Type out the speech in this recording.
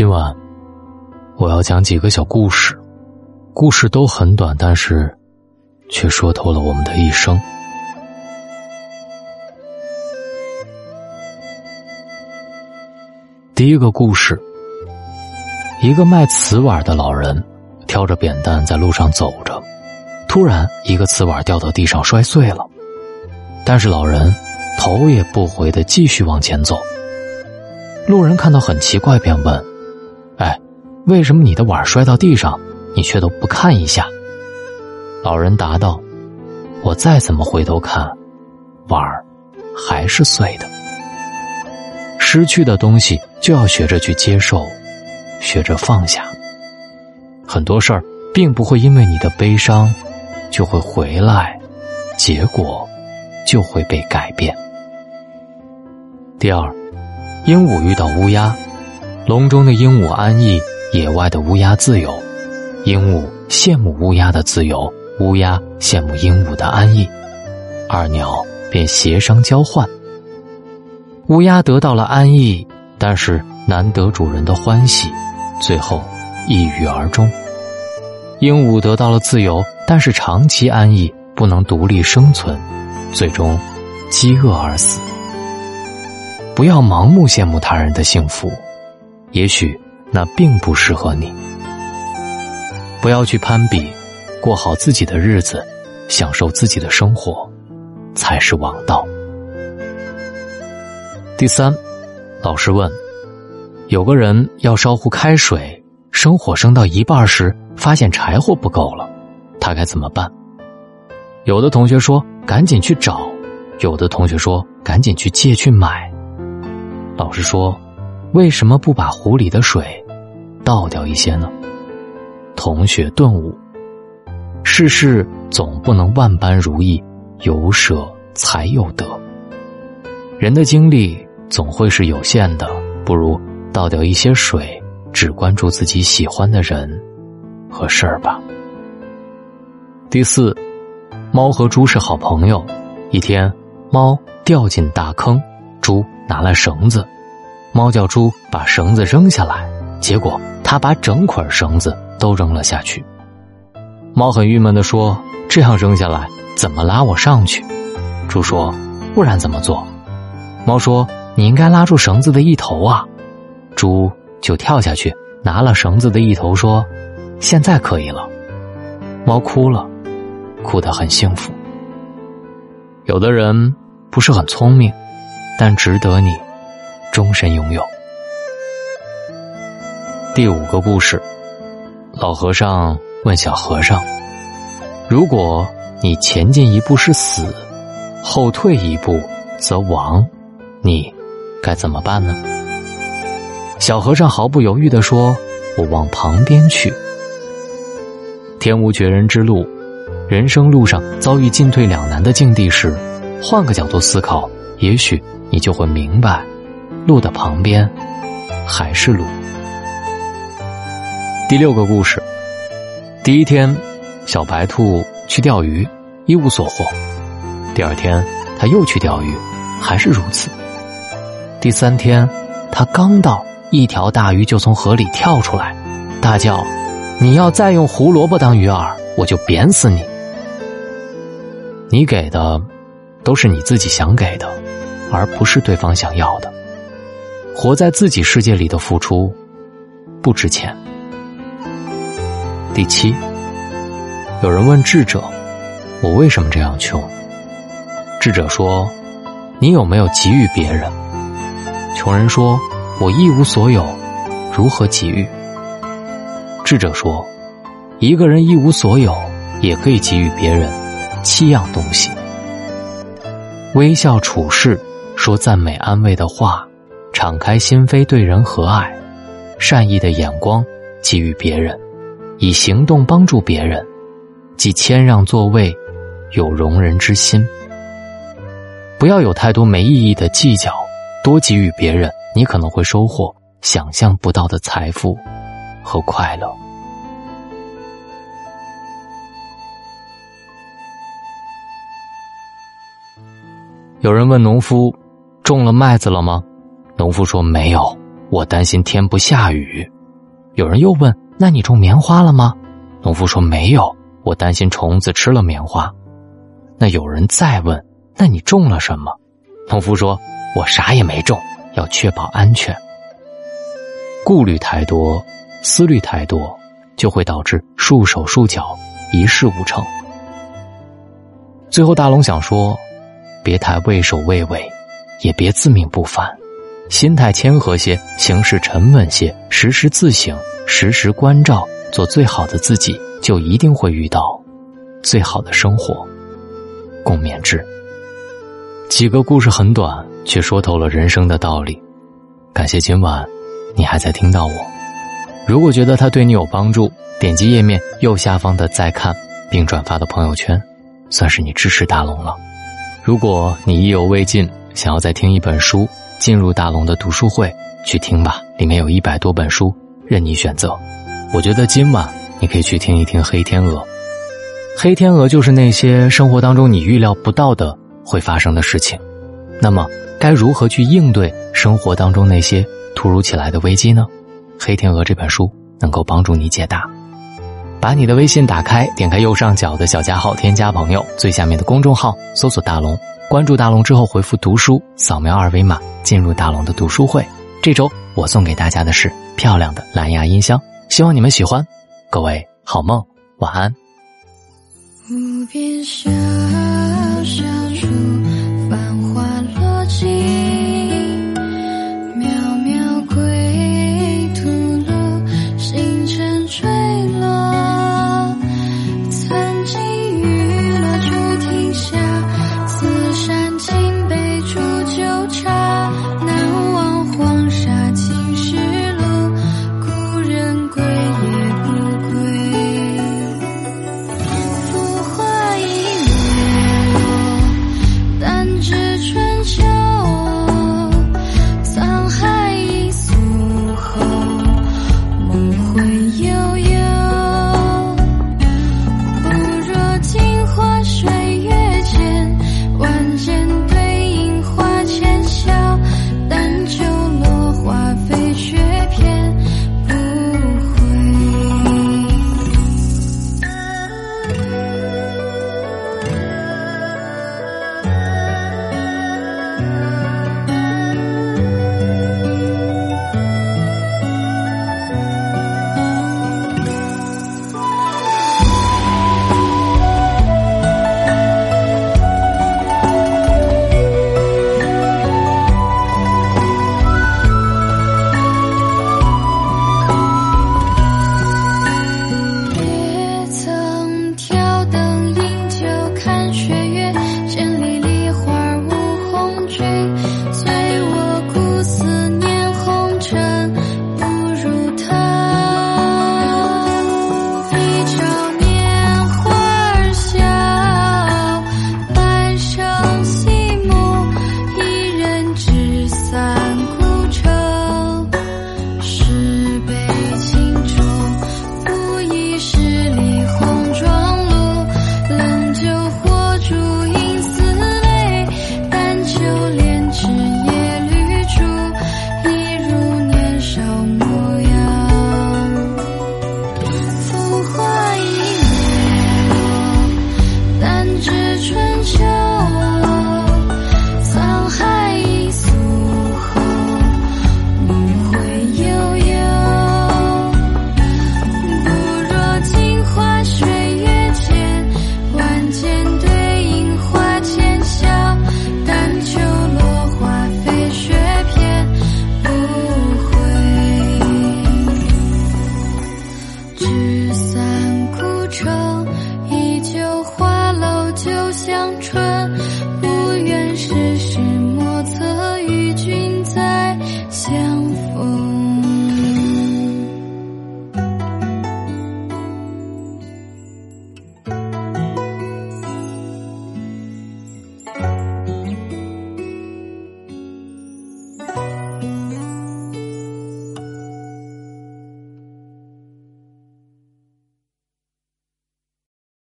今晚我要讲几个小故事，故事都很短，但是却说透了我们的一生。第一个故事，一个卖瓷碗的老人挑着扁担在路上走着，突然一个瓷碗掉到地上摔碎了，但是老人头也不回的继续往前走。路人看到很奇怪，便问：“哎，为什么你的碗摔到地上，你却都不看一下？”老人答道：“我再怎么回头看，碗儿还是碎的。失去的东西就要学着去接受，学着放下。很多事儿并不会因为你的悲伤就会回来，结果就会被改变。”第二。鹦鹉遇到乌鸦，笼中的鹦鹉安逸，野外的乌鸦自由。鹦鹉羡慕乌鸦的自由，乌鸦羡慕鹦鹉的安逸，二鸟便协商交换。乌鸦得到了安逸，但是难得主人的欢喜，最后抑郁而终。鹦鹉得到了自由，但是长期安逸不能独立生存，最终饥饿而死。不要盲目羡慕他人的幸福，也许那并不适合你。不要去攀比，过好自己的日子，享受自己的生活，才是王道。第三，老师问：有个人要烧壶开水，生火生到一半时，发现柴火不够了，他该怎么办？有的同学说赶紧去找，有的同学说赶紧去借去买。老师说：“为什么不把壶里的水倒掉一些呢？”同学顿悟：世事总不能万般如意，有舍才有得。人的精力总会是有限的，不如倒掉一些水，只关注自己喜欢的人和事儿吧。第四，猫和猪是好朋友。一天，猫掉进大坑。猪拿来绳子，猫叫猪把绳子扔下来，结果它把整捆绳子都扔了下去。猫很郁闷的说：“这样扔下来，怎么拉我上去？”猪说：“不然怎么做？”猫说：“你应该拉住绳子的一头啊。”猪就跳下去，拿了绳子的一头，说：“现在可以了。”猫哭了，哭得很幸福。有的人不是很聪明。但值得你终身拥有。第五个故事，老和尚问小和尚：“如果你前进一步是死，后退一步则亡，你该怎么办呢？”小和尚毫不犹豫的说：“我往旁边去。”天无绝人之路，人生路上遭遇进退两难的境地时，换个角度思考，也许。你就会明白，路的旁边还是路。第六个故事，第一天，小白兔去钓鱼，一无所获。第二天，他又去钓鱼，还是如此。第三天，他刚到，一条大鱼就从河里跳出来，大叫：“你要再用胡萝卜当鱼饵，我就扁死你！”你给的，都是你自己想给的。而不是对方想要的，活在自己世界里的付出不值钱。第七，有人问智者：“我为什么这样穷？”智者说：“你有没有给予别人？”穷人说：“我一无所有，如何给予？”智者说：“一个人一无所有，也可以给予别人七样东西：微笑处事。”说赞美安慰的话，敞开心扉对人和蔼，善意的眼光给予别人，以行动帮助别人，即谦让座位，有容人之心。不要有太多没意义的计较，多给予别人，你可能会收获想象不到的财富和快乐。有人问农夫。种了麦子了吗？农夫说没有。我担心天不下雨。有人又问：“那你种棉花了吗？”农夫说：“没有，我担心虫子吃了棉花。”那有人再问：“那你种了什么？”农夫说：“我啥也没种，要确保安全。”顾虑太多，思虑太多，就会导致束手束脚，一事无成。最后，大龙想说：别太畏首畏尾，也别自命不凡，心态谦和些，行事沉稳些，时时自省，时时关照，做最好的自己，就一定会遇到最好的生活。共勉之。几个故事很短，却说透了人生的道理。感谢今晚你还在听到我。如果觉得它对你有帮助，点击页面右下方的再看，并转发到朋友圈。算是你支持大龙了。如果你意犹未尽，想要再听一本书，进入大龙的读书会去听吧，里面有一百多本书任你选择。我觉得今晚你可以去听一听《黑天鹅》。黑天鹅就是那些生活当中你预料不到的会发生的事情。那么该如何去应对生活当中那些突如其来的危机呢？《黑天鹅》这本书能够帮助你解答。把你的微信打开，点开右上角的小加号，添加朋友，最下面的公众号搜索“大龙”，关注大龙之后回复“读书”，扫描二维码进入大龙的读书会。这周我送给大家的是漂亮的蓝牙音箱，希望你们喜欢。各位好梦，晚安。无边小小